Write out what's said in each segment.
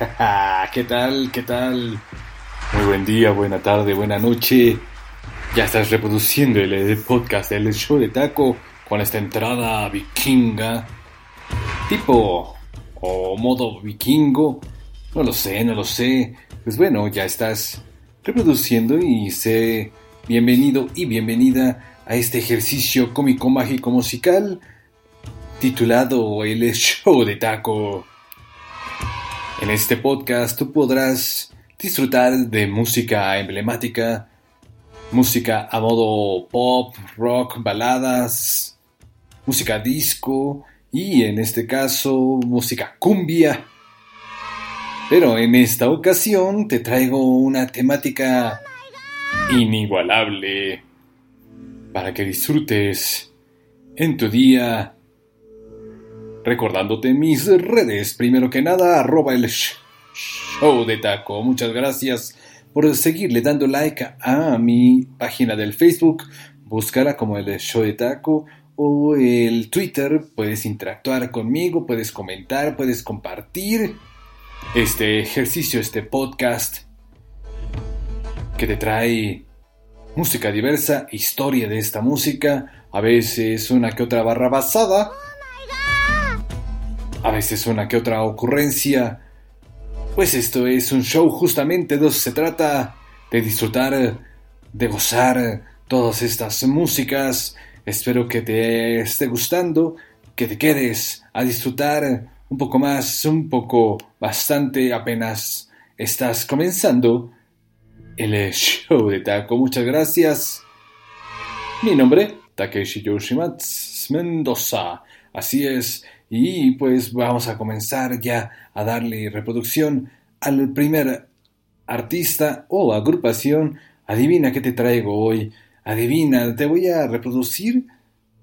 ¿Qué tal? ¿Qué tal? Muy buen día, buena tarde, buena noche. Ya estás reproduciendo el, podcast del show de taco con esta entrada vikinga. Tipo o modo vikingo. No lo sé, no lo sé. Pues bueno, ya estás reproduciendo y sé bienvenido y bienvenida a este ejercicio cómico mágico musical titulado El Show de Taco. En este podcast tú podrás disfrutar de música emblemática, música a modo pop, rock, baladas, música disco y en este caso música cumbia. Pero en esta ocasión te traigo una temática inigualable para que disfrutes en tu día recordándote mis redes. Primero que nada, arroba el show de taco. Muchas gracias por seguirle dando like a mi página del Facebook. Búscala como el show de taco o el Twitter. Puedes interactuar conmigo, puedes comentar, puedes compartir este ejercicio, este podcast que te trae música diversa, historia de esta música, a veces una que otra barra basada a veces una que otra ocurrencia. Pues esto es un show justamente donde se trata de disfrutar, de gozar todas estas músicas. Espero que te esté gustando, que te quedes a disfrutar un poco más, un poco, bastante, apenas estás comenzando el show de Taco. Muchas gracias. Mi nombre, Takeshi Yoshimatsu Mendoza. Así es, y pues vamos a comenzar ya a darle reproducción al primer artista o agrupación. Adivina qué te traigo hoy. Adivina, te voy a reproducir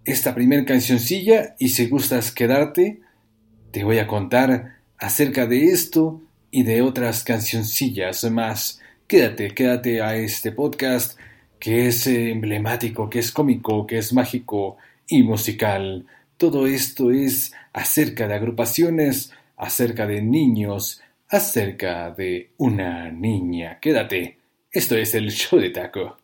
esta primer cancioncilla y si gustas quedarte, te voy a contar acerca de esto y de otras cancioncillas más. Quédate, quédate a este podcast que es emblemático, que es cómico, que es mágico y musical. Todo esto es acerca de agrupaciones, acerca de niños, acerca de una niña. Quédate. Esto es el show de taco.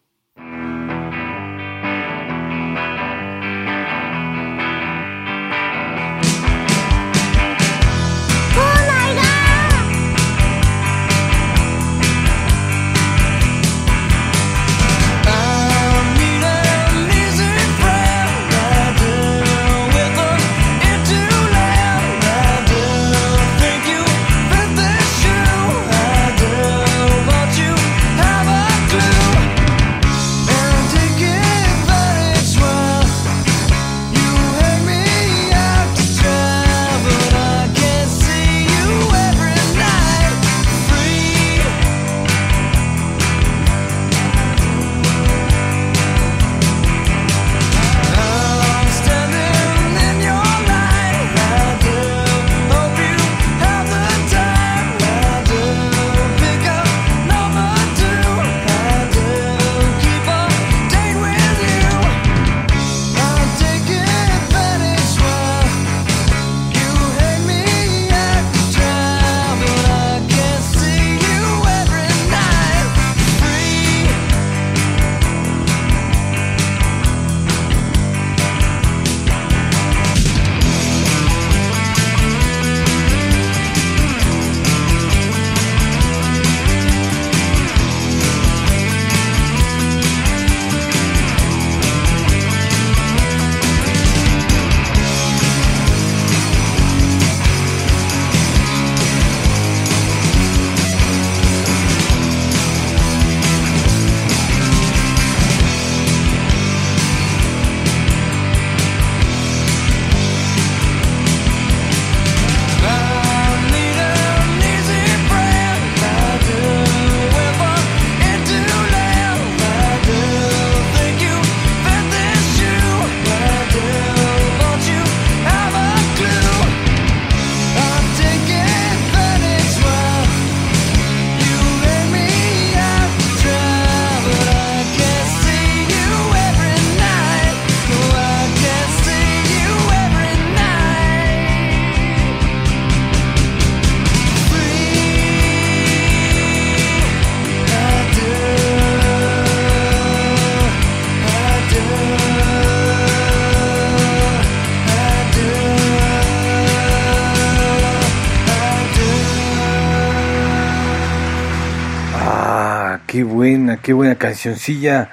Qué buena cancioncilla.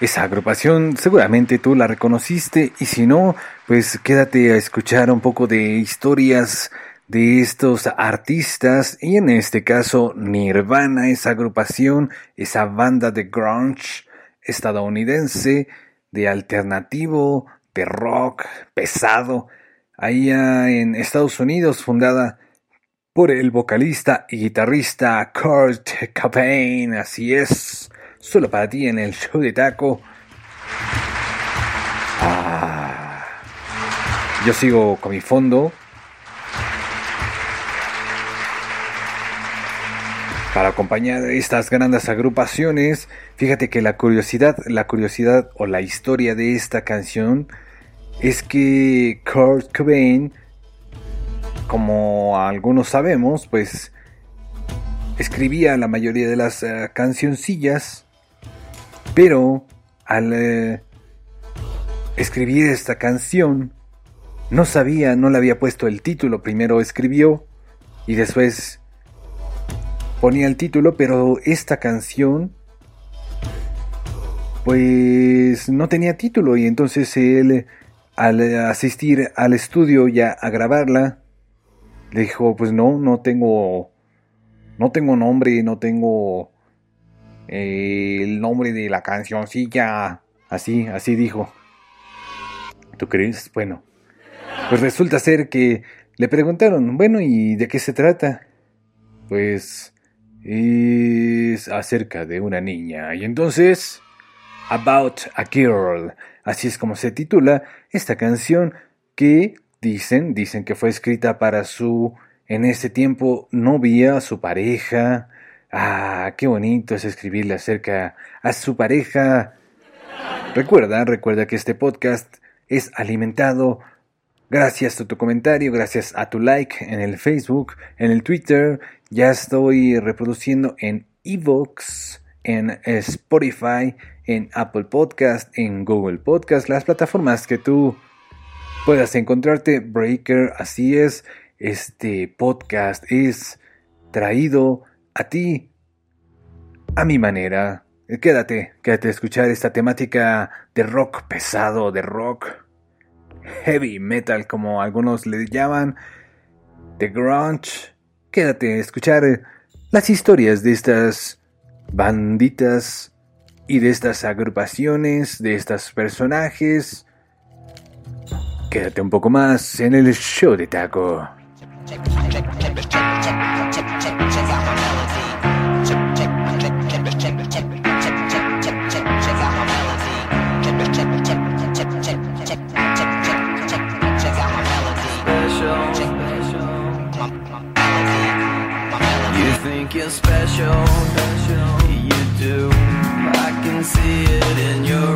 Esa agrupación seguramente tú la reconociste y si no, pues quédate a escuchar un poco de historias de estos artistas y en este caso Nirvana, esa agrupación, esa banda de grunge estadounidense de alternativo, de rock pesado, allá en Estados Unidos fundada por el vocalista y guitarrista Kurt Cobain, así es, solo para ti en el show de taco. Ah, yo sigo con mi fondo. Para acompañar estas grandes agrupaciones, fíjate que la curiosidad, la curiosidad o la historia de esta canción es que Kurt Cobain como algunos sabemos, pues escribía la mayoría de las uh, cancioncillas, pero al uh, escribir esta canción no sabía, no le había puesto el título, primero escribió y después ponía el título, pero esta canción pues no tenía título. Y entonces él al asistir al estudio ya a grabarla le dijo, pues no, no tengo, no tengo nombre, no tengo el nombre de la cancioncilla. Así, así dijo. ¿Tú crees? Bueno, pues resulta ser que le preguntaron, bueno, ¿y de qué se trata? Pues es acerca de una niña. Y entonces, About a Girl. Así es como se titula esta canción que Dicen, dicen que fue escrita para su, en ese tiempo, novia, su pareja. Ah, qué bonito es escribirle acerca a su pareja. Recuerda, recuerda que este podcast es alimentado gracias a tu comentario, gracias a tu like en el Facebook, en el Twitter. Ya estoy reproduciendo en Evox, en Spotify, en Apple Podcast, en Google Podcast, las plataformas que tú puedas encontrarte. Breaker, así es. Este podcast es traído a ti a mi manera. Quédate, quédate a escuchar esta temática de rock pesado, de rock heavy metal, como algunos le llaman, de grunge. Quédate a escuchar las historias de estas banditas y de estas agrupaciones, de estos personajes Quédate un poco más en el show de taco. See it in your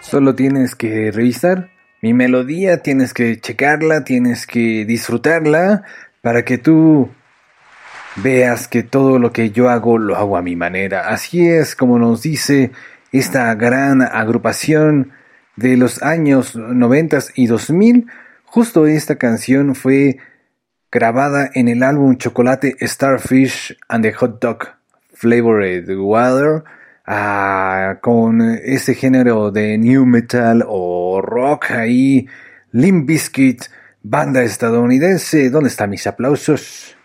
Solo tienes que revisar mi melodía, tienes que checarla, tienes que disfrutarla para que tú veas que todo lo que yo hago lo hago a mi manera. Así es como nos dice esta gran agrupación de los años 90 y 2000. Justo esta canción fue grabada en el álbum Chocolate Starfish and the Hot Dog Flavored Water ah, con ese género de new metal o rock ahí, Limp Bizkit, banda estadounidense. ¿Dónde están mis aplausos?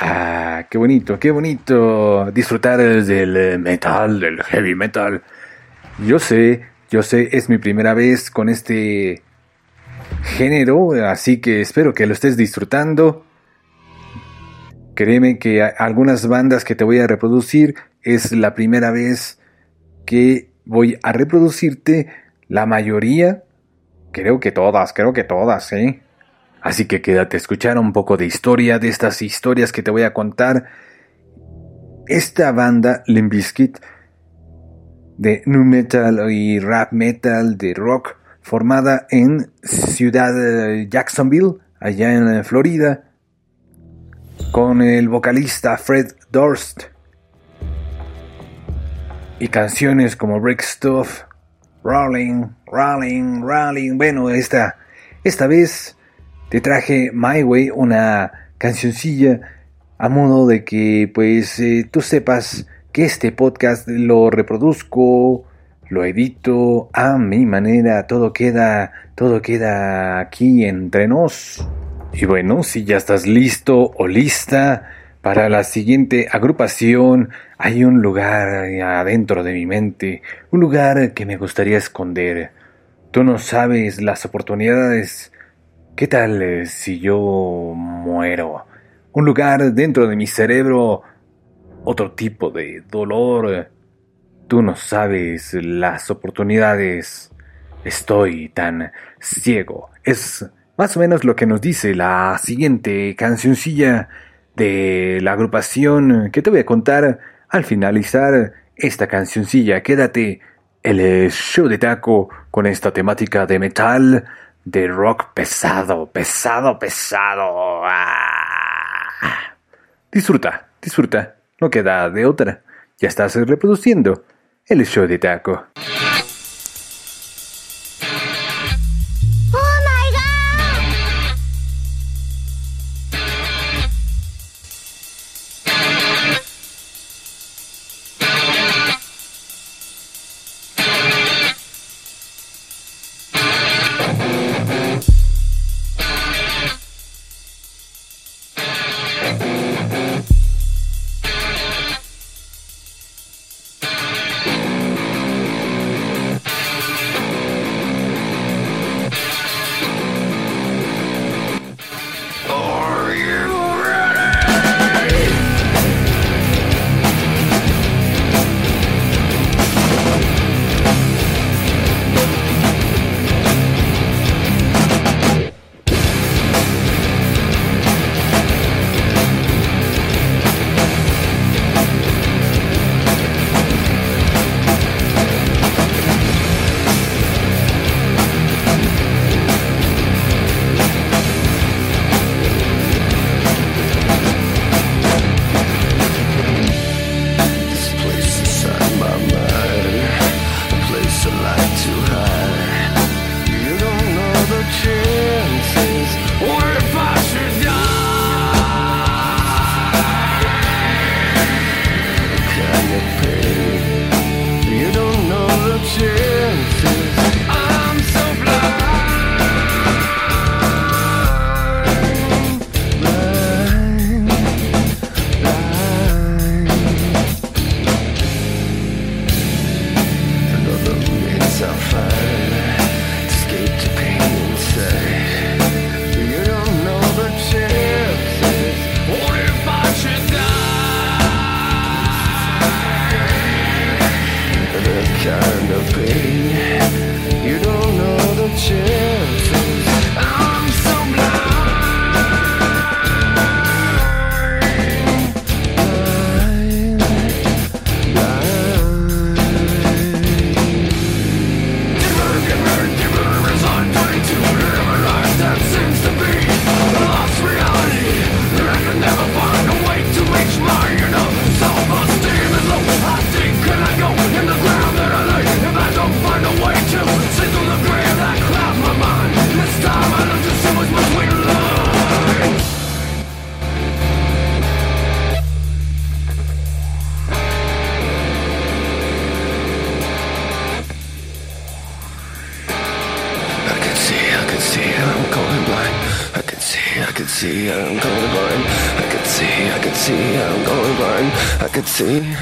Ah, qué bonito, qué bonito disfrutar del metal, del heavy metal. Yo sé, yo sé, es mi primera vez con este género, así que espero que lo estés disfrutando. Créeme que algunas bandas que te voy a reproducir es la primera vez que voy a reproducirte la mayoría. Creo que todas, creo que todas, ¿eh? Así que quédate a escuchar un poco de historia de estas historias que te voy a contar. Esta banda, Limp Bizkit, de nu metal y rap metal de rock, formada en Ciudad eh, Jacksonville, allá en eh, Florida, con el vocalista Fred Durst. Y canciones como Break Stuff, Rolling, Rolling, Rolling. Bueno, esta, esta vez te traje My Way, una cancioncilla a modo de que pues eh, tú sepas que este podcast lo reproduzco, lo edito a mi manera, todo queda, todo queda aquí entre nos. Y bueno, si ya estás listo o lista para la siguiente agrupación, hay un lugar adentro de mi mente, un lugar que me gustaría esconder. Tú no sabes las oportunidades. ¿Qué tal eh, si yo muero? Un lugar dentro de mi cerebro, otro tipo de dolor. Tú no sabes las oportunidades. Estoy tan ciego. Es más o menos lo que nos dice la siguiente cancioncilla de la agrupación que te voy a contar al finalizar esta cancioncilla. Quédate el show de taco con esta temática de metal, de rock pesado, pesado, pesado. Ah. Disfruta, disfruta, no queda de otra. Ya estás reproduciendo el show de taco.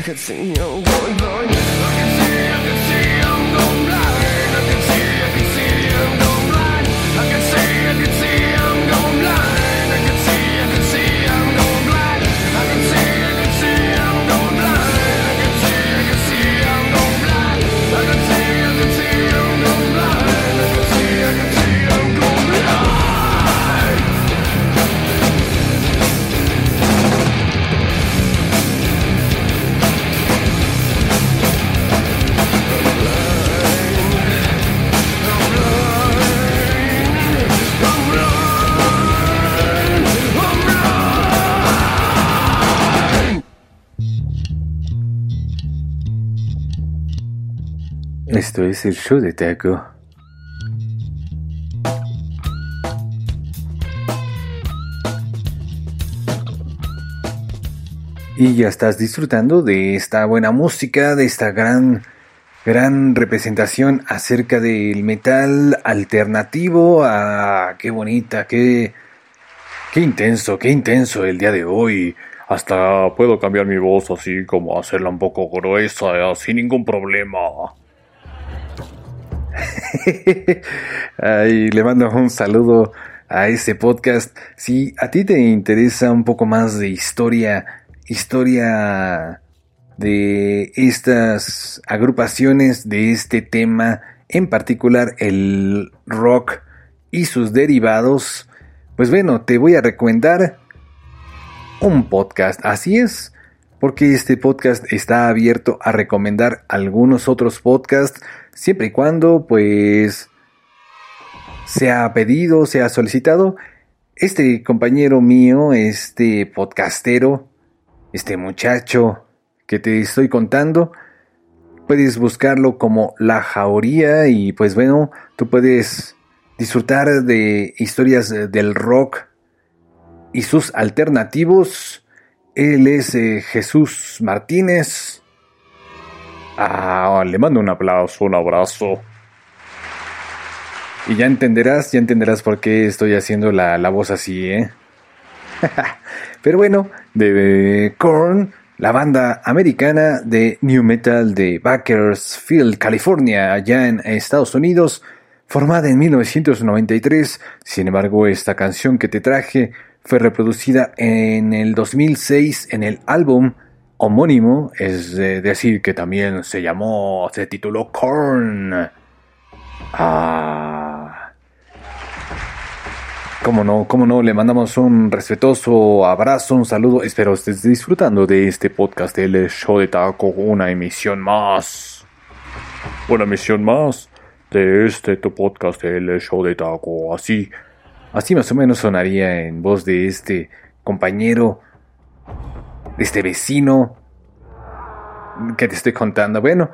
Could see I'm Esto es el show de Taco. Y ya estás disfrutando de esta buena música, de esta gran, gran representación acerca del metal alternativo. Ah, qué bonita, qué, qué intenso, qué intenso el día de hoy. Hasta puedo cambiar mi voz así como hacerla un poco gruesa, eh, sin ningún problema. Ay, le mando un saludo a este podcast. Si a ti te interesa un poco más de historia, historia de estas agrupaciones, de este tema, en particular el rock y sus derivados, pues bueno, te voy a recomendar un podcast. Así es, porque este podcast está abierto a recomendar algunos otros podcasts siempre y cuando pues sea pedido, sea solicitado. Este compañero mío, este podcastero, este muchacho que te estoy contando, puedes buscarlo como La Jauría y pues bueno, tú puedes disfrutar de historias del rock y sus alternativos. Él es eh, Jesús Martínez. Ah, le mando un aplauso, un abrazo. Y ya entenderás, ya entenderás por qué estoy haciendo la, la voz así, ¿eh? Pero bueno, de Korn, la banda americana de New Metal de Bakersfield, California, allá en Estados Unidos, formada en 1993. Sin embargo, esta canción que te traje fue reproducida en el 2006 en el álbum homónimo, es decir, que también se llamó, se tituló Korn. Ah. Cómo no, cómo no, le mandamos un respetuoso abrazo, un saludo. Espero estés disfrutando de este podcast del show de taco, una emisión más. Una emisión más de este tu podcast, el show de taco. Así, así más o menos sonaría en voz de este compañero, de este vecino que te estoy contando. Bueno,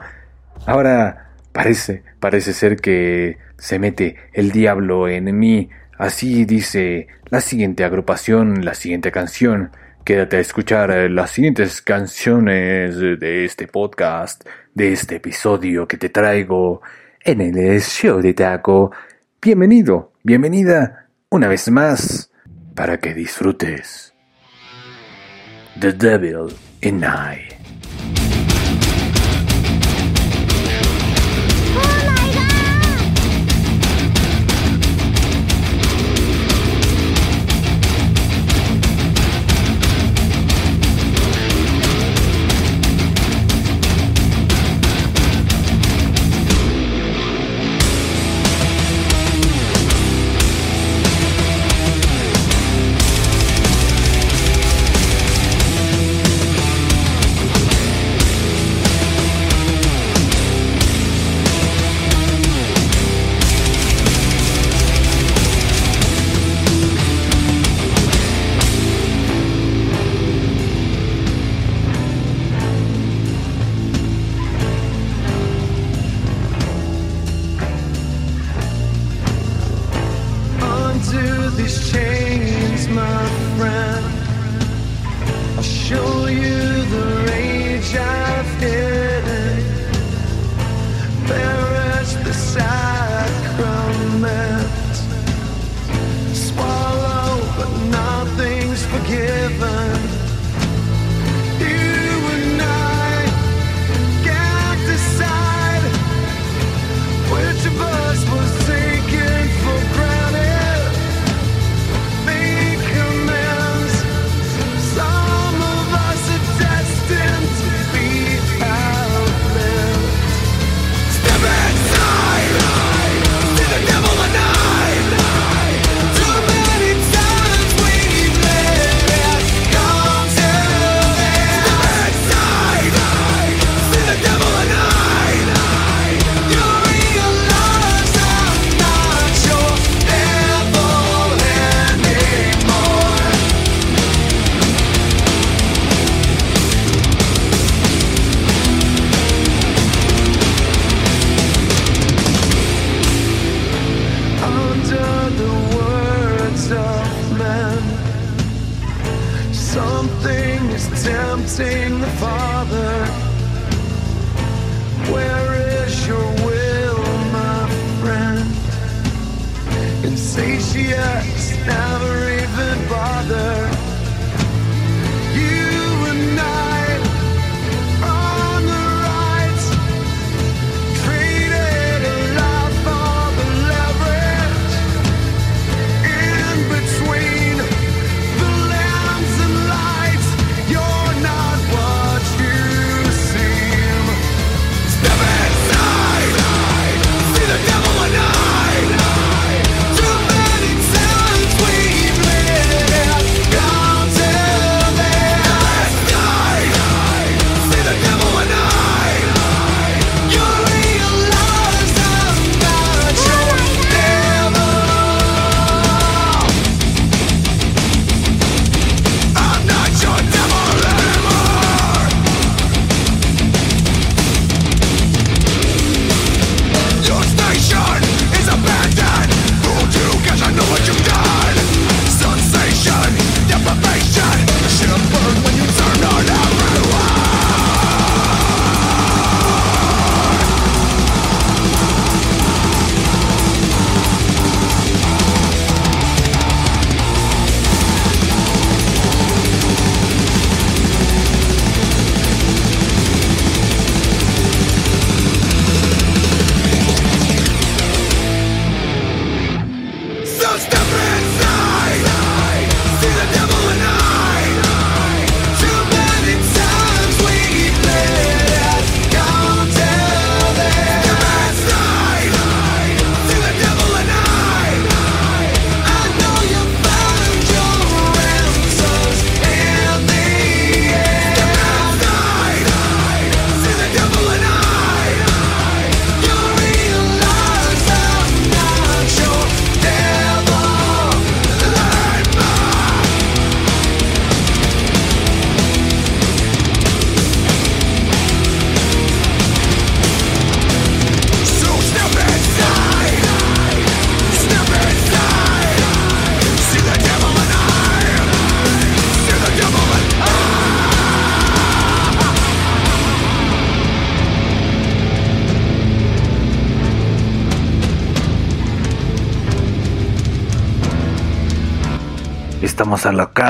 ahora parece, parece ser que se mete el diablo en mí. Así dice la siguiente agrupación, la siguiente canción. Quédate a escuchar las siguientes canciones de este podcast, de este episodio que te traigo en el show de taco. Bienvenido, bienvenida una vez más para que disfrutes. The Devil in I.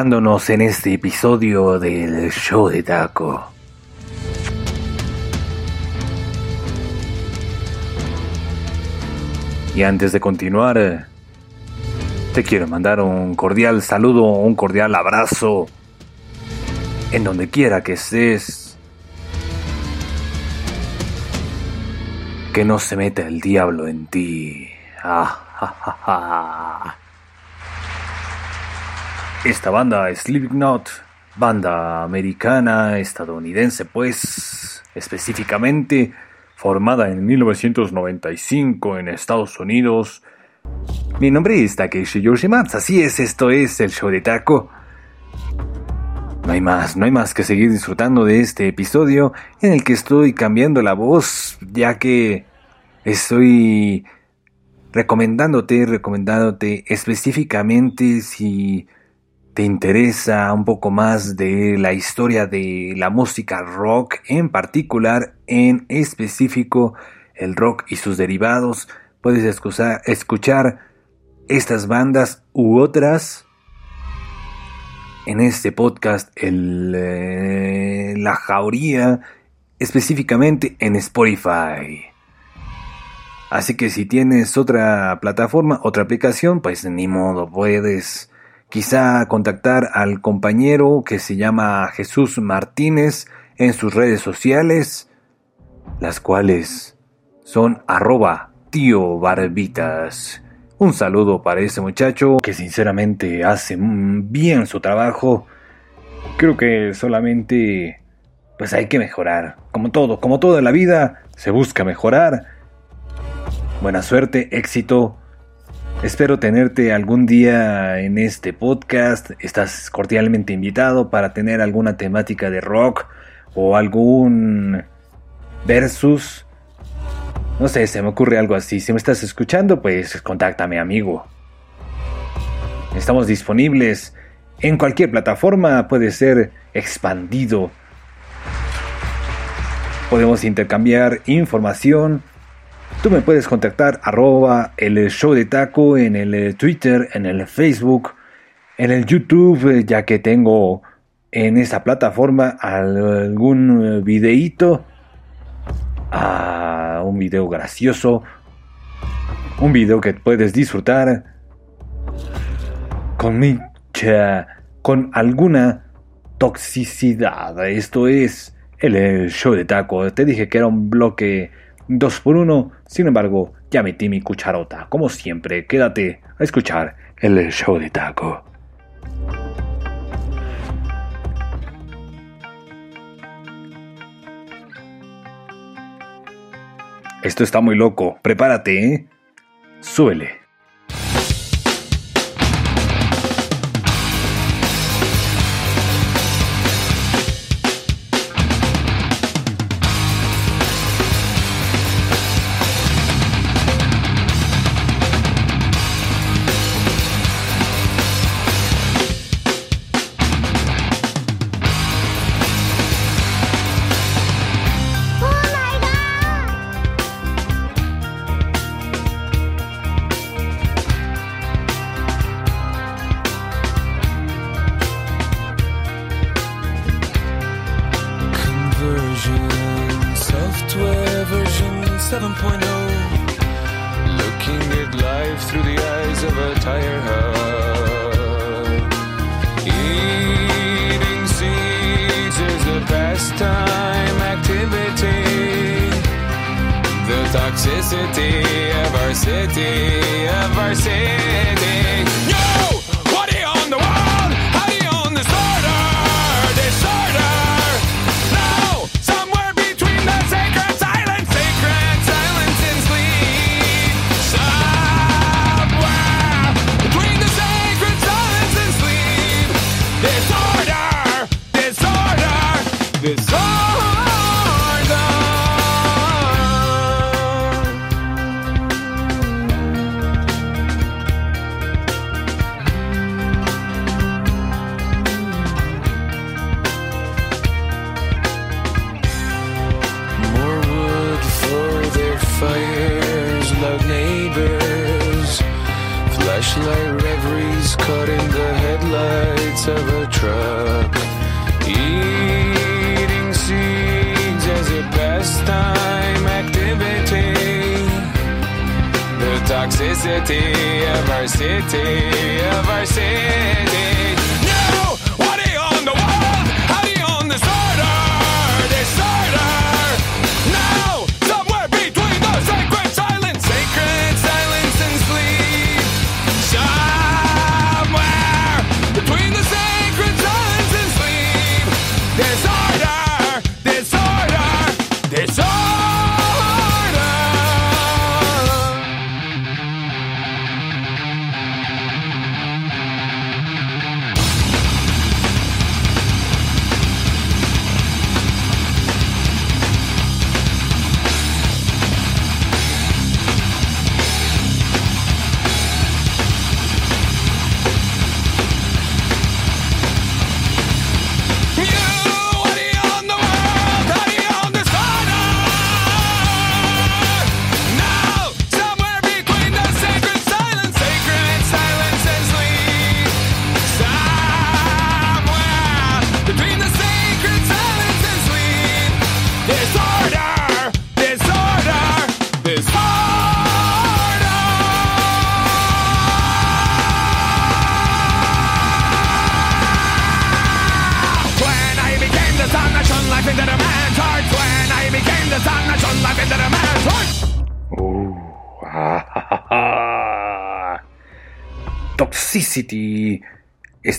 En este episodio del show de taco. Y antes de continuar, te quiero mandar un cordial saludo, un cordial abrazo, en donde quiera que estés. Que no se meta el diablo en ti. Ah. Esta banda Slipknot, banda americana, estadounidense pues, específicamente formada en 1995 en Estados Unidos. Mi nombre es Takeshi Yoshimatsu, así es, esto es el show de Taco. No hay más, no hay más que seguir disfrutando de este episodio en el que estoy cambiando la voz, ya que estoy recomendándote, recomendándote específicamente si te interesa un poco más de la historia de la música rock, en particular, en específico, el rock y sus derivados, puedes escuchar, estas bandas u otras en este podcast el, eh, La Jauría, específicamente en Spotify. Así que si tienes otra plataforma, otra aplicación, pues ni modo, puedes quizá contactar al compañero que se llama Jesús Martínez en sus redes sociales, las cuales son arroba tío barbitas. Un saludo para ese muchacho que sinceramente hace bien su trabajo. Creo que solamente pues hay que mejorar. Como todo, como todo en la vida, se busca mejorar Buena suerte, éxito. Espero tenerte algún día en este podcast. Estás cordialmente invitado para tener alguna temática de rock o algún versus. No sé, se me ocurre algo así. Si me estás escuchando, pues contáctame, amigo. Estamos disponibles en cualquier plataforma, puede ser expandido. Podemos intercambiar información Tú me puedes contactar arroba el show de taco en el eh, Twitter, en el Facebook, en el YouTube, eh, ya que tengo en esa plataforma algún eh, videíto, ah, un video gracioso, un video que puedes disfrutar con mucha, con alguna toxicidad. Esto es el show de taco. Te dije que era un bloque 2 por 1 sin embargo, ya metí mi cucharota. Como siempre, quédate a escuchar el show de taco. Esto está muy loco. Prepárate, ¿eh? Suele.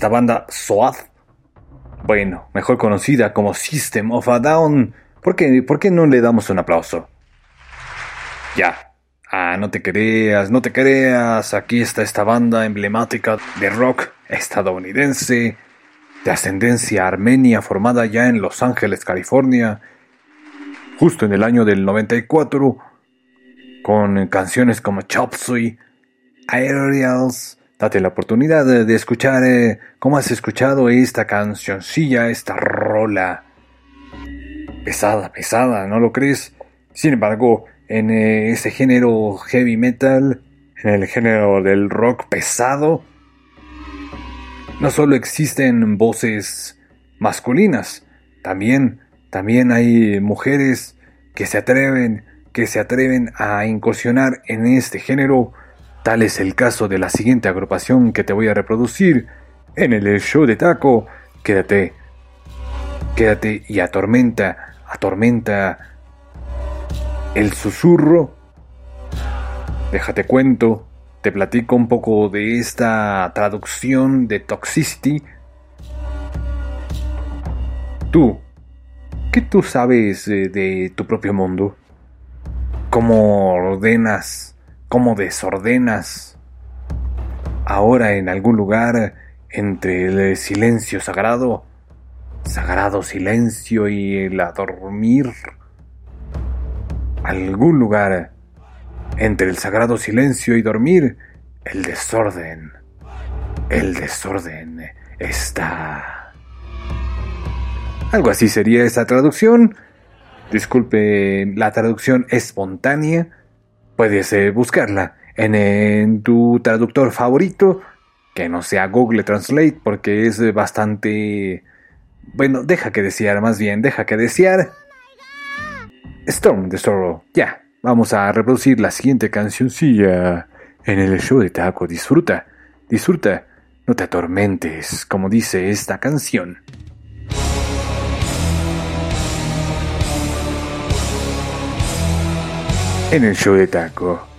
Esta banda SOAD, bueno, mejor conocida como System of a Down. ¿Por qué, ¿Por qué no le damos un aplauso? Ya. Ah, no te creas, no te creas. Aquí está esta banda emblemática de rock estadounidense de ascendencia armenia formada ya en Los Ángeles, California, justo en el año del 94, con canciones como Chop Suey, Aerials. Date la oportunidad de, escuchar eh, cómo has escuchado esta cancioncilla, esta rola. Pesada, pesada, ¿no lo crees? Sin embargo, en eh, ese género heavy metal, en el género del rock pesado, no solo existen voces masculinas, también, también hay mujeres que se atreven, que se atreven a incursionar en este género. Tal es el caso de la siguiente agrupación que te voy a reproducir en el show de Taco. Quédate, quédate y atormenta, atormenta el susurro. Déjate cuento, te platico un poco de esta traducción de Toxicity. Tú, ¿qué tú sabes eh, de tu propio mundo? ¿Cómo ordenas, cómo desordenas? Ahora en algún lugar entre el silencio sagrado, sagrado silencio y el a dormir, algún lugar entre el sagrado silencio y dormir, el desorden, el desorden está. Algo así sería esa traducción. Disculpe, la traducción espontánea. Puedes eh, buscarla en, tu traductor favorito, que no sea Google Translate, porque es eh, bastante... Bueno, deja que desear, más bien, deja que desear. Storm the Sorrow, ya. Vamos a reproducir la siguiente cancioncilla en el show de Taco. Disfruta, disfruta, no te atormentes, como dice esta canción. En el show de Taco.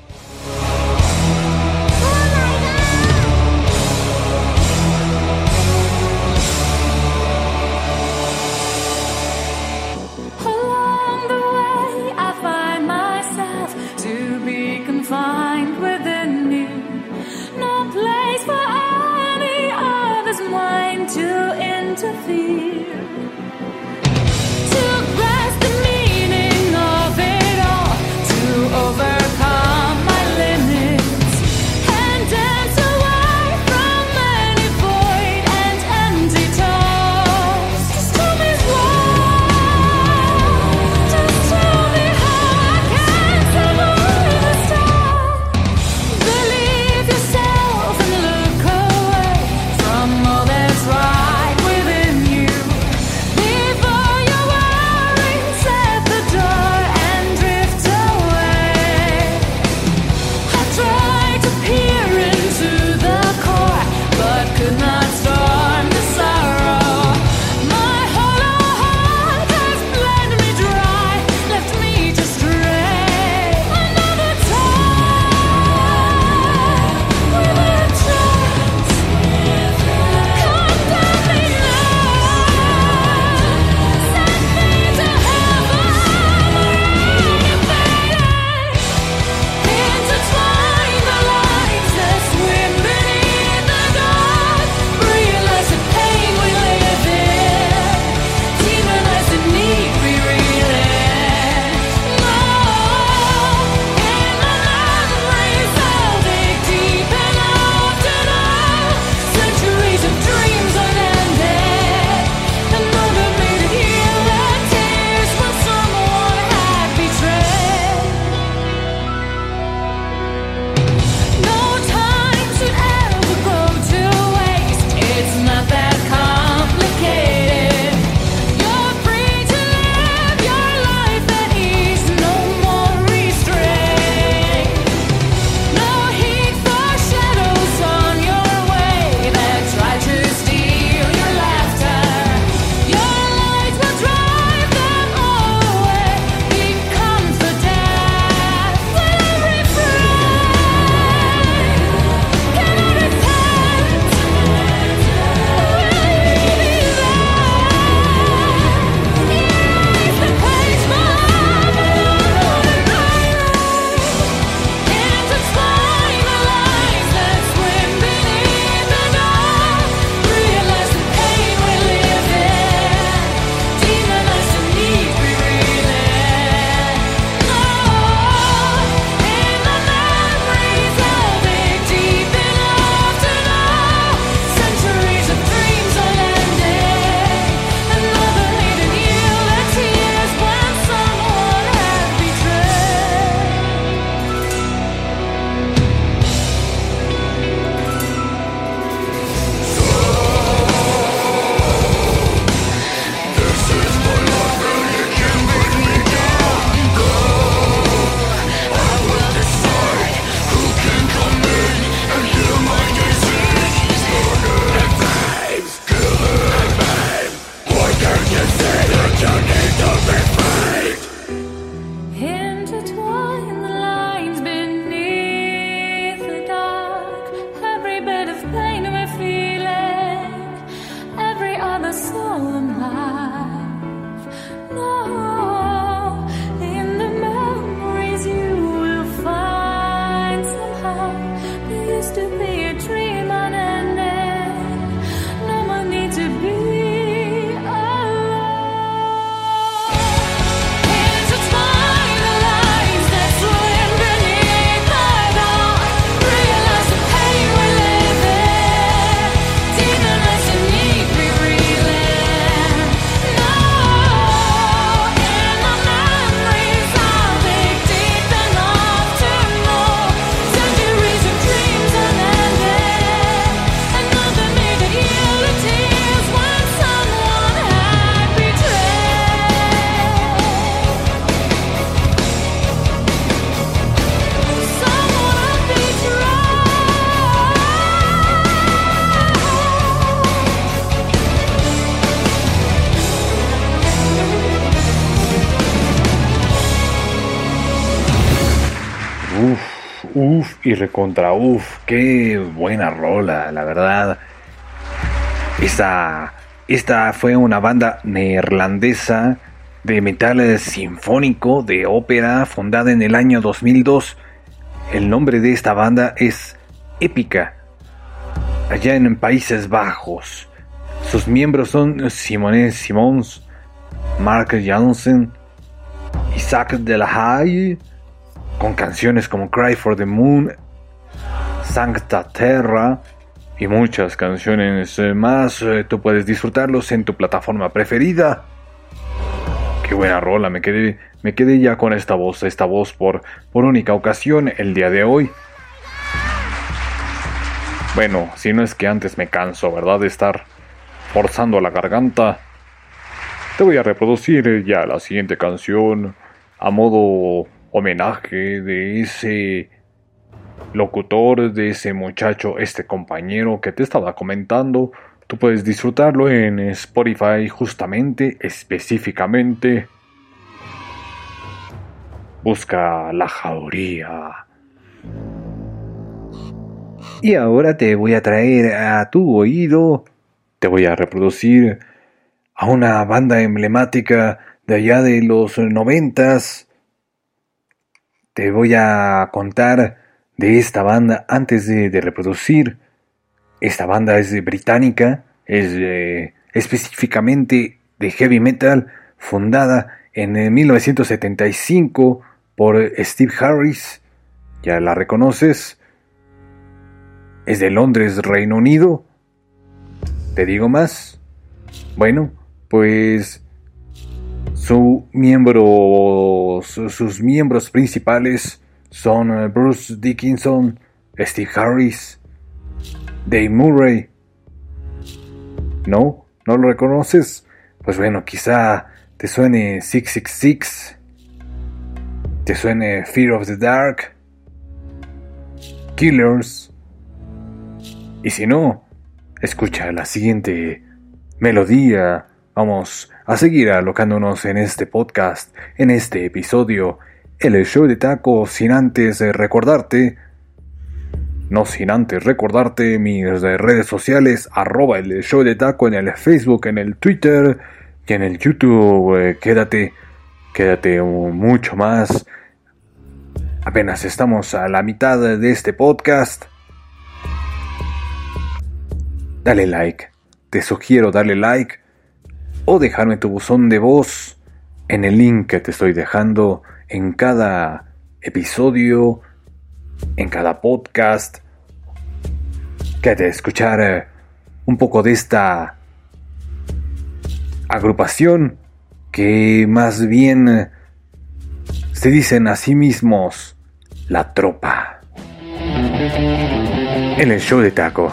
Y recontra uf, qué buena rola, la verdad. Esta, esta fue una banda neerlandesa de metal sinfónico de ópera fundada en el año 2002. El nombre de esta banda es Épica, allá en Países Bajos. Sus miembros son Simone Simons, Mark Jansen, Isaac de la con canciones como Cry for the Moon, Sancta Terra y muchas canciones eh, más. Eh, Tú puedes disfrutarlos en tu plataforma preferida. Qué buena rola, me quedé, me quedé ya con esta voz, esta voz por, por única ocasión el día de hoy. Bueno, si no es que antes me canso, ¿verdad? De estar forzando la garganta. Te voy a reproducir ya la siguiente canción a modo homenaje de ese locutor, de ese muchacho, este compañero que te estaba comentando. Tú puedes disfrutarlo en Spotify justamente, específicamente. Busca la jauría. Y ahora te voy a traer a tu oído, te voy a reproducir a una banda emblemática de allá de los noventas. Te voy a contar de esta banda antes de, reproducir. Esta banda es británica, es eh, específicamente de heavy metal, fundada en eh, 1975 por Steve Harris. Ya la reconoces. Es de Londres, Reino Unido. ¿Te digo más? Bueno, pues su miembro, su- sus miembros principales son eh, Bruce Dickinson, Steve Harris, Dave Murray. ¿No? ¿No lo reconoces? Pues bueno, quizá te suene 666, te suene Fear of the Dark, Killers. Y si no, escucha la siguiente melodía. Vamos a seguir alocándonos en este podcast, en este episodio, el show de taco, sin antes recordarte, no sin antes recordarte mis redes sociales, arroba el show de taco en el Facebook, en el Twitter y en el YouTube. eh, quédate, quédate mucho más. Apenas estamos a la mitad de este podcast. Dale like, te sugiero darle like o dejarme tu buzón de voz en el link que te estoy dejando en cada episodio, en cada podcast. Quédate a escuchar eh, un poco de esta agrupación que más bien eh, se dicen a sí mismos la tropa. En el show de taco.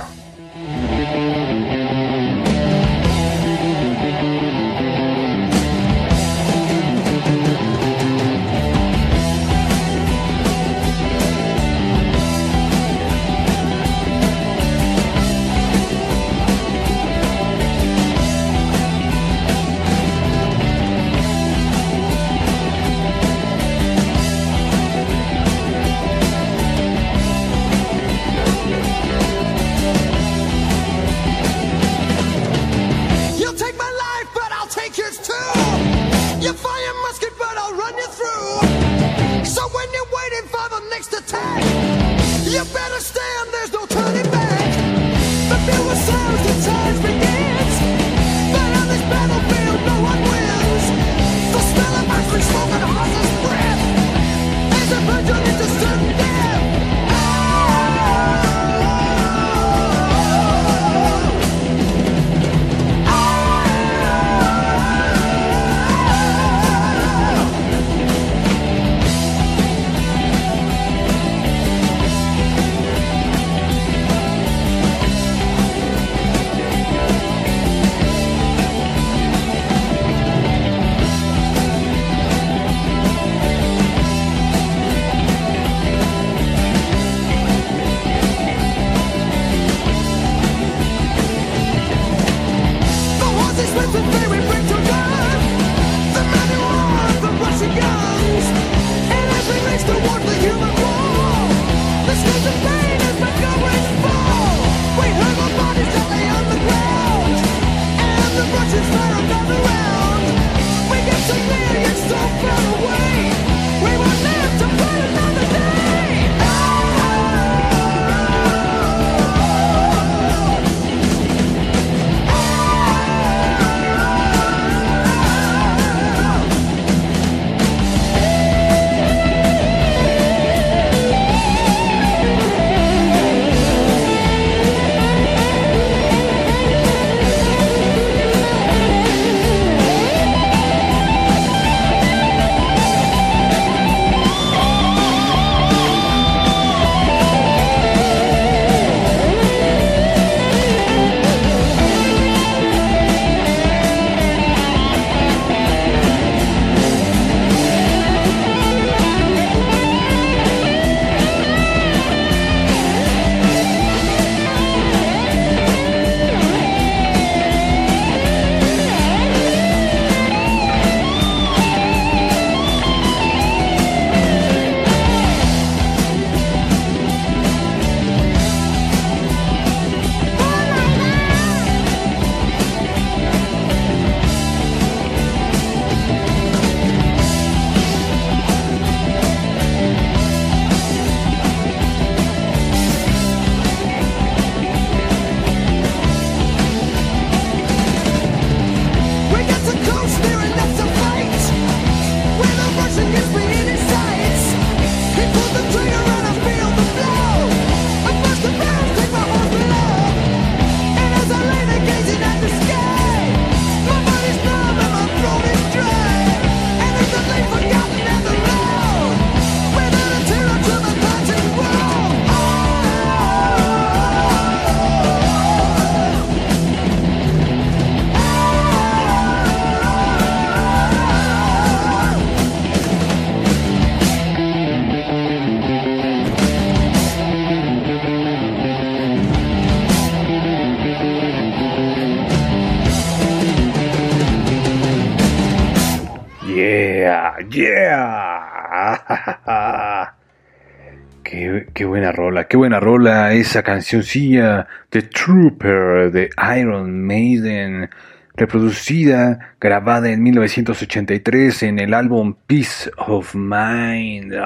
Buena rola esa cancioncilla The Trooper de Iron Maiden, reproducida, grabada en 1983 en el álbum Peace of Mind.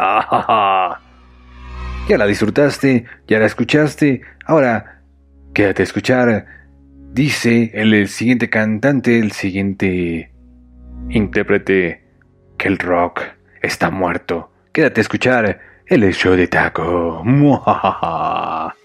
Ya la disfrutaste, ya la escuchaste, ahora quédate a escuchar, dice el siguiente cantante, el siguiente intérprete que el rock está muerto. Quédate a escuchar el show de taco. Muajaja.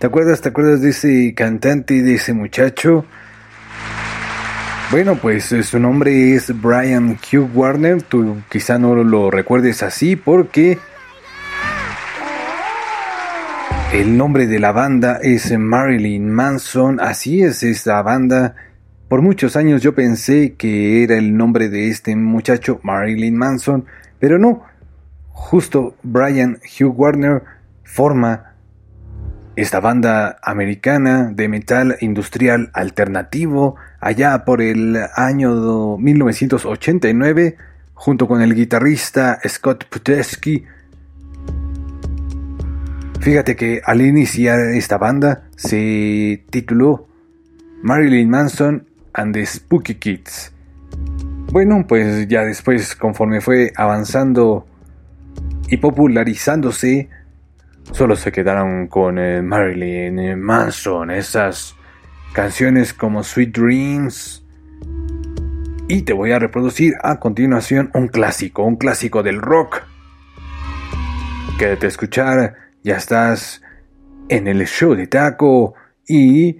¿Te acuerdas, te acuerdas de ese cantante, de ese muchacho? Bueno, pues eh, su nombre es Brian Hugh Warner. Tú quizá no lo recuerdes así porque el nombre de la banda es Marilyn Manson. Así es esta banda. Por muchos años yo pensé que era el nombre de este muchacho, Marilyn Manson, pero no. Justo Brian Hugh Warner forma esta banda americana de metal industrial alternativo allá por el año 1989 junto con el guitarrista Scott Putesky. Fíjate que al iniciar esta banda se tituló Marilyn Manson and the Spooky Kids. Bueno, pues ya después, conforme fue avanzando y popularizándose, solo se quedaron con eh, Marilyn Manson, esas canciones como Sweet Dreams. Y te voy a reproducir a continuación un clásico, un clásico del rock. Quédate a escuchar, ya estás en el show de taco y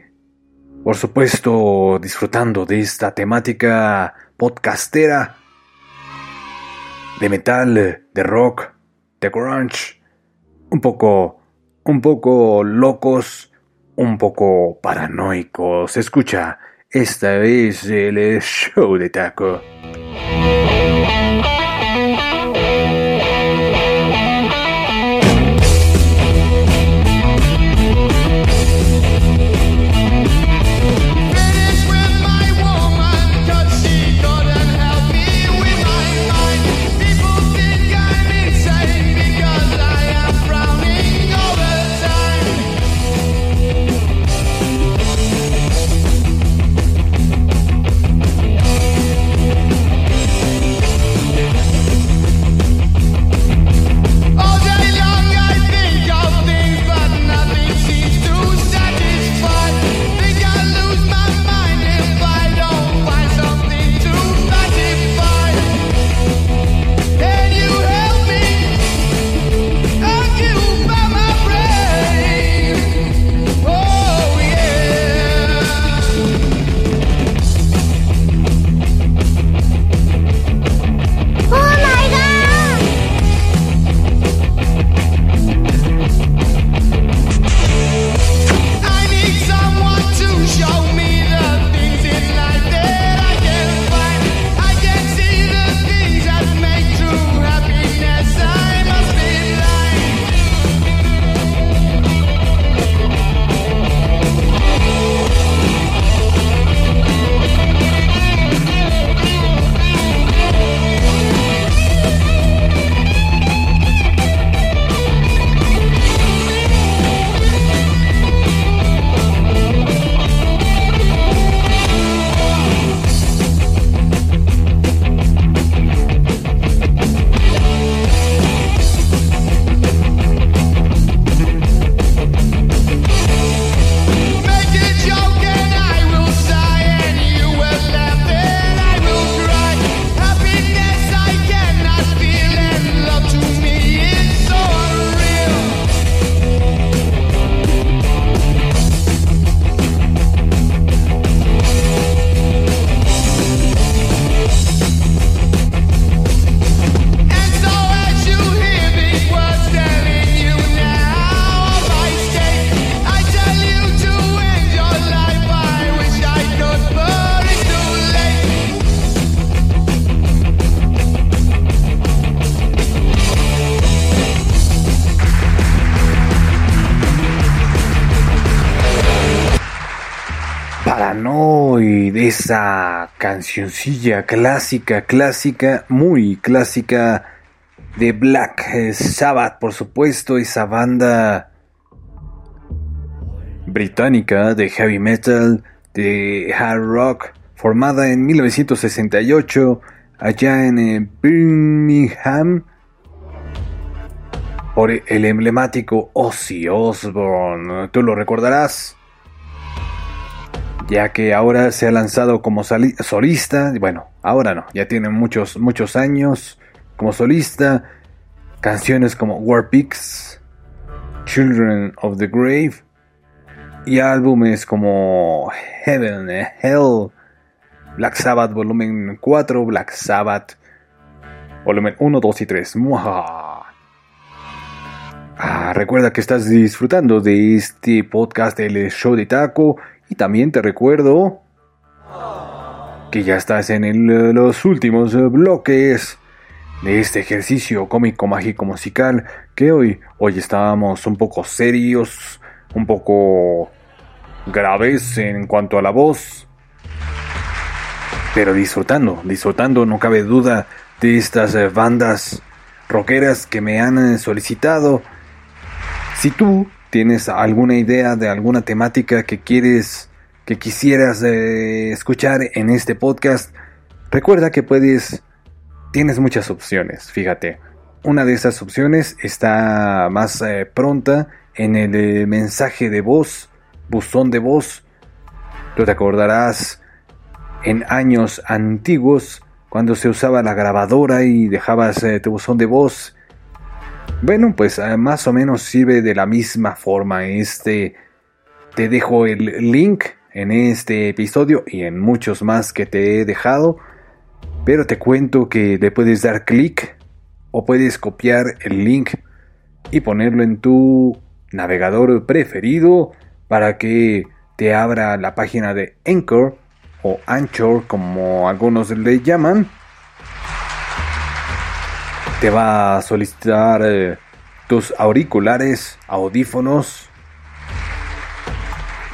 por supuesto, disfrutando de esta temática podcastera de metal, de rock, de grunge, un poco, un poco locos, un poco paranoicos. Escucha, esta es el show de taco. Esa cancioncilla clásica, clásica, muy clásica de Black Sabbath, por supuesto, esa banda británica de heavy metal, de hard rock, formada en 1968 allá en eh, Birmingham por el emblemático Ozzy Osbourne. Tú lo recordarás ya que ahora se ha lanzado como solista, bueno, ahora no, ya tiene muchos, muchos años como solista, canciones como War Pigs, Children of the Grave y álbumes como Heaven, eh, Hell, Black Sabbath volumen 4, Black Sabbath volumen 1, 2 y 3. ¡Muaja! Ah, recuerda que estás disfrutando de este podcast del show de taco y también te recuerdo que ya estás en los últimos bloques de este ejercicio cómico mágico musical que hoy hoy estábamos un poco serios, un poco graves en cuanto a la voz, pero disfrutando, disfrutando, no cabe duda de estas bandas rockeras que me han solicitado. Si tú tienes alguna idea de alguna temática que quieres, que quisieras eh, escuchar en este podcast, recuerda que puedes, tienes muchas opciones, fíjate. Una de esas opciones está más eh, pronta en el eh, mensaje de voz, buzón de voz. Tú te acordarás en años antiguos cuando se usaba la grabadora y dejabas tu buzón de voz. Bueno, pues eh, más o menos sirve de la misma forma. Este te dejo el link en este episodio y en muchos más que te he dejado. Pero te cuento que le puedes dar clic o puedes copiar el link y ponerlo en tu navegador preferido para que te abra la página de Anchor o Anchor como algunos le llaman. Te va a solicitar eh, tus auriculares, audífonos.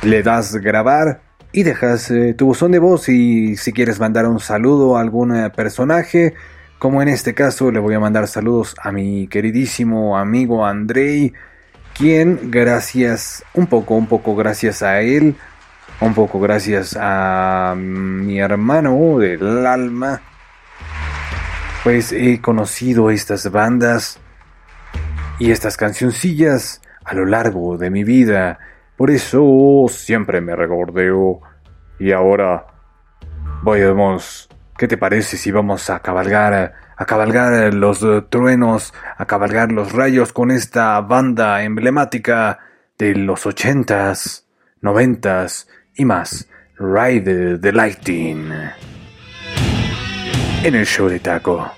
Le das grabar y dejas eh, tu buzón de voz y si quieres mandar un saludo a algún eh, personaje, como en este caso le voy a mandar saludos a mi queridísimo amigo Andrei, quien gracias, un poco, un poco gracias a él, un poco gracias a mi hermano del alma, pues he conocido estas bandas y estas cancioncillas a lo largo de mi vida. Por eso siempre me regordeo. Y ahora vamos, ¿qué te parece si vamos a cabalgar, a cabalgar los truenos, a cabalgar los rayos con esta banda emblemática de los ochentas, noventas y más, Ride the Lightning, en el show de taco.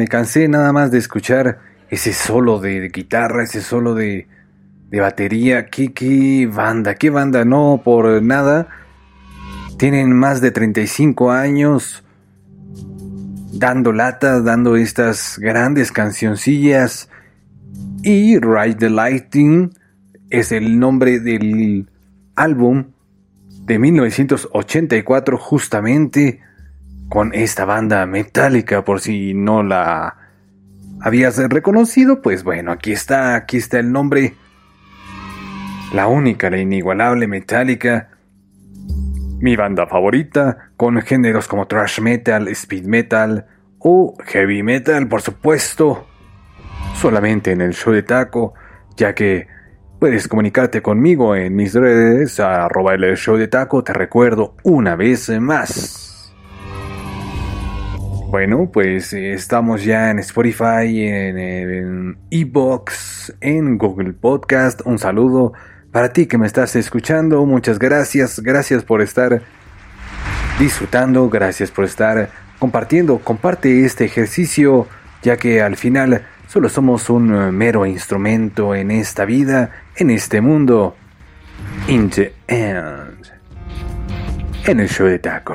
Me cansé nada más de escuchar ese solo de, guitarra, ese solo de, de batería. ¿Qué, qué banda, qué banda, no por nada. Tienen más de 35 años dando lata, dando estas grandes cancioncillas. Y Ride the Lightning es el nombre del álbum de 1984 justamente con esta banda metálica por si no la habías reconocido pues bueno aquí está aquí está el nombre. La única la inigualable metálica. Mi banda favorita con géneros como thrash metal speed metal o heavy metal por supuesto. Solamente en el show de taco ya que Puedes comunicarte conmigo en mis redes, arroba el show de taco, te recuerdo una vez más. Bueno, pues eh, estamos ya en Spotify, en, en Ebox, en Google Podcast. Un saludo para ti que me estás escuchando. Muchas gracias, gracias por estar disfrutando, gracias por estar compartiendo. Comparte este ejercicio, ya que al final Solo somos un eh, mero instrumento en esta vida, en este mundo. In the end. En el show de taco.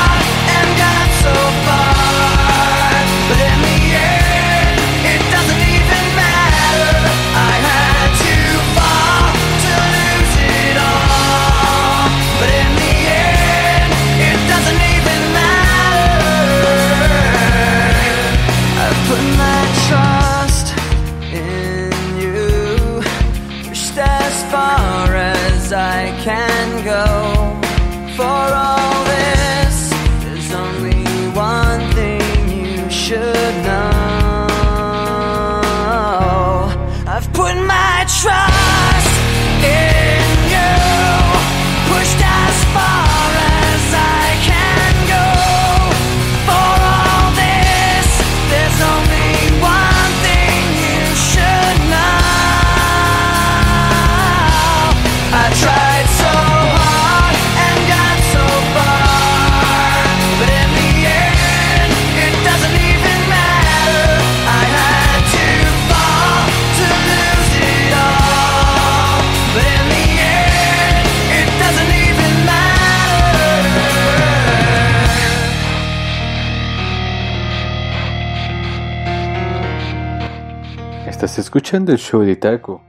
escuchando el show de Taco.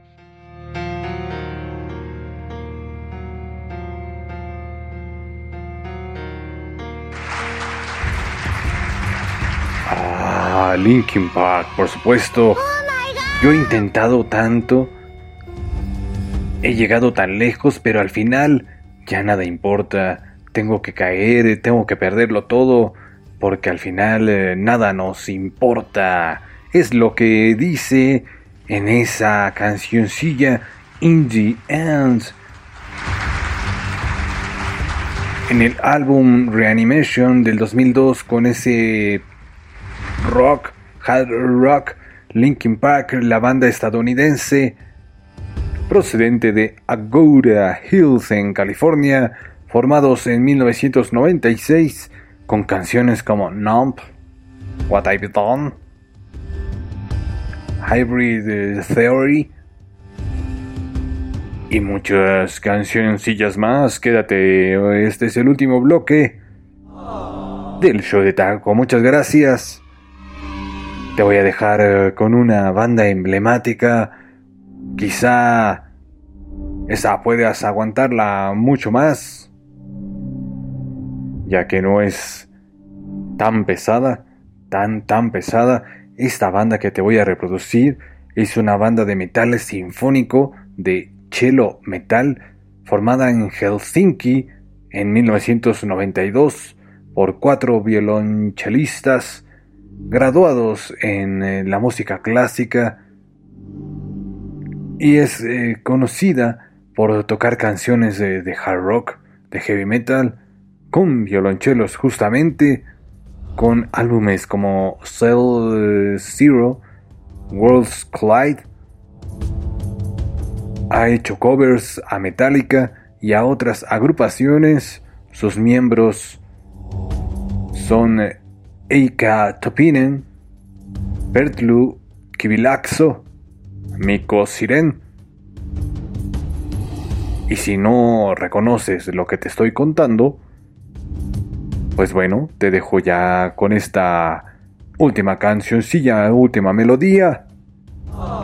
Ah, Linkin Park, por supuesto. Yo he intentado tanto. He llegado tan lejos, pero al final ya nada importa. Tengo que caer, tengo que perderlo todo, porque al final eh, nada nos importa. Es lo que dice en esa cancioncilla In the End. En el álbum Reanimation del 2002 con ese rock, hard rock, Linkin Park, la banda estadounidense procedente de Agoura Hills en California, formados en 1996 con canciones como Numb, What I've Done, Hybrid Theory y muchas cancioncillas más. Quédate, este es el último bloque del show de Taco. Muchas gracias. Te voy a dejar eh, con una banda emblemática. Quizá esa puedas aguantarla mucho más, ya que no es tan pesada, tan, tan pesada. Esta banda que te voy a reproducir es una banda de metal sinfónico de cello metal formada en Helsinki en 1992 por cuatro violonchelistas graduados en eh, la música clásica y es eh, conocida por tocar canciones de, de hard rock, de heavy metal, con violonchelos justamente, con álbumes como Cell Zero, Worlds Collide, ha hecho covers a Metallica y a otras agrupaciones. Sus miembros son Eika Topinen, Bertlu Kivilaxo, Miko Siren. Y si no reconoces lo que te estoy contando, pues bueno, te dejo ya con esta última cancioncilla, última melodía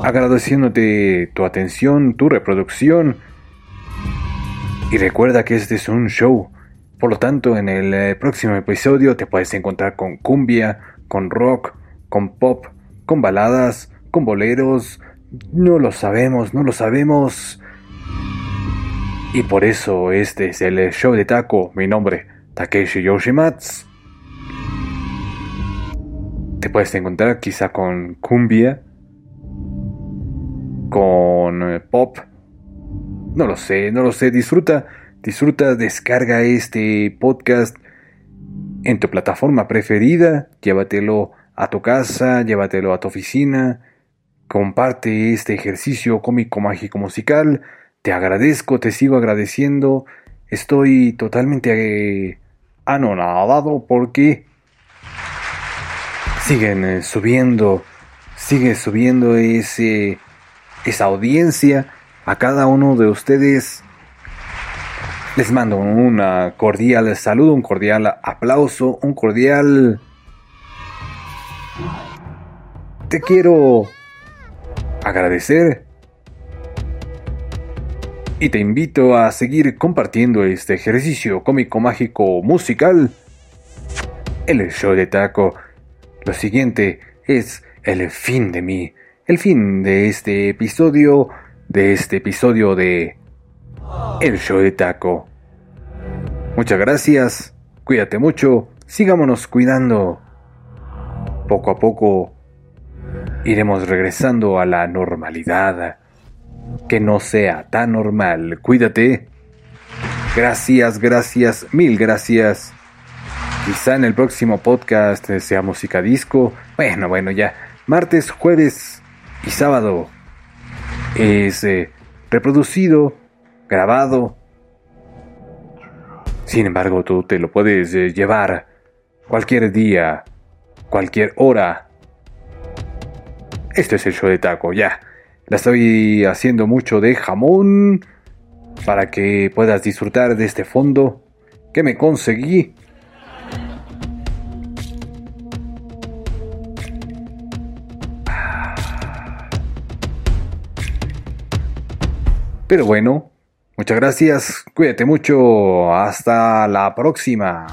agradeciéndote tu atención, tu reproducción. Y recuerda que este es un show. Por lo tanto, en el eh, próximo episodio te puedes encontrar con cumbia, con rock, con pop, con baladas, con boleros. No lo sabemos, no lo sabemos. Y por eso este es el show de Taco. Mi nombre, Takeshi Yoshimatsu. Te puedes encontrar quizá con cumbia, con eh, pop. No lo sé, no lo sé. Disfruta, disfruta, descarga este podcast en tu plataforma preferida. Llévatelo a tu casa, llévatelo a tu oficina. Comparte este ejercicio cómico mágico musical. Te agradezco, te sigo agradeciendo. Estoy totalmente eh, anonadado porque siguen eh, subiendo, sigue subiendo ese esa audiencia, a cada uno de ustedes les mando una cordial saludo, un cordial aplauso, un cordial... Te quiero agradecer y te invito a seguir compartiendo este ejercicio cómico mágico musical. El show de taco. Lo siguiente es el fin de mí el fin de este episodio, de este episodio de El Show de Taco. Muchas gracias, cuídate mucho, sigámonos cuidando. Poco a poco iremos regresando a la normalidad. Que no sea tan normal, cuídate. Gracias, gracias, mil gracias. Quizá en el próximo podcast sea música disco. Bueno, bueno, ya. Martes, jueves, y sábado es eh, reproducido, grabado. Sin embargo, tú te lo puedes eh, llevar cualquier día, cualquier hora. Este es el show de taco, ya. La estoy haciendo mucho de jamón para que puedas disfrutar de este fondo que me conseguí. Pero bueno, muchas gracias, cuídate mucho, hasta la próxima.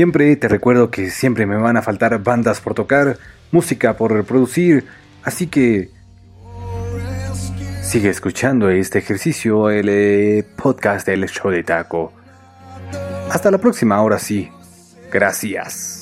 siempre, te recuerdo que siempre me van a faltar bandas por tocar, música por reproducir, así que sigue escuchando este ejercicio, el eh, podcast del show de taco. Hasta la próxima, ahora sí. Gracias.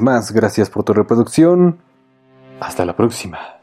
más, gracias por tu reproducción. Hasta la próxima.